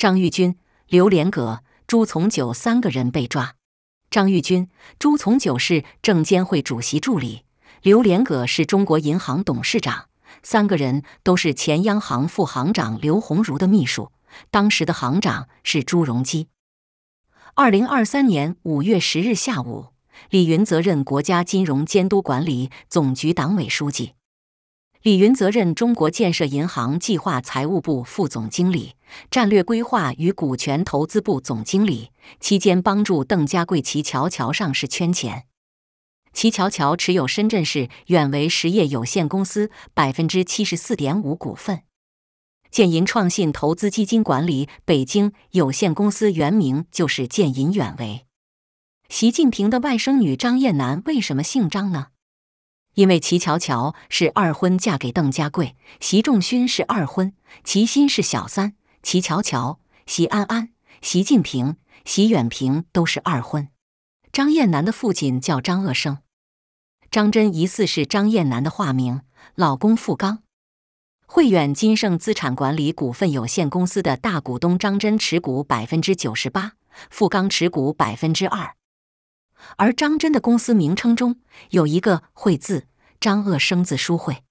张玉军、刘连葛、朱从九三个人被抓。张玉军、朱从九是证监会主席助理，刘连葛是中国银行董事长，三个人都是前央行副行长刘鸿儒的秘书。当时的行长是朱镕基。二零二三年五月十日下午，李云泽任国家金融监督管理总局党委书记。李云泽任中国建设银行计划财务部副总经理、战略规划与股权投资部总经理，期间帮助邓家贵齐桥桥上市圈钱。齐桥桥持有深圳市远为实业有限公司百分之七十四点五股份。建银创信投资基金管理北京有限公司原名就是建银远为。习近平的外甥女张燕楠为什么姓张呢？因为齐乔乔是二婚嫁给邓家贵，习仲勋是二婚，齐心是小三，齐乔乔、习安安、习近平、习远平都是二婚。张燕楠的父亲叫张鄂生，张真疑似是张燕楠的化名，老公付刚。汇远金盛资产管理股份有限公司的大股东张真持股百分之九十八，付刚持股百分之二。而张真的公司名称中有一个“汇”字，张鄂生字书会。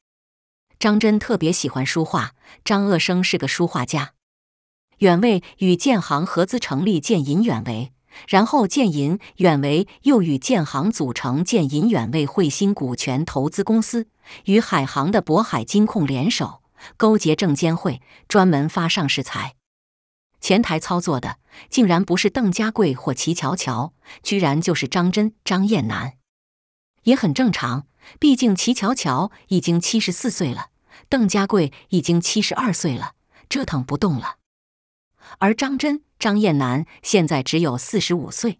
张真特别喜欢书画，张鄂生是个书画家。远卫与建行合资成立建银远维，然后建银远维又与建行组成建银远卫汇鑫股权投资公司，与海航的渤海金控联手。勾结证监会，专门发上市财，前台操作的竟然不是邓家贵或齐乔乔，居然就是张真、张燕楠，也很正常。毕竟齐乔乔已经七十四岁了，邓家贵已经七十二岁了，折腾不动了。而张真、张燕南现在只有四十五岁。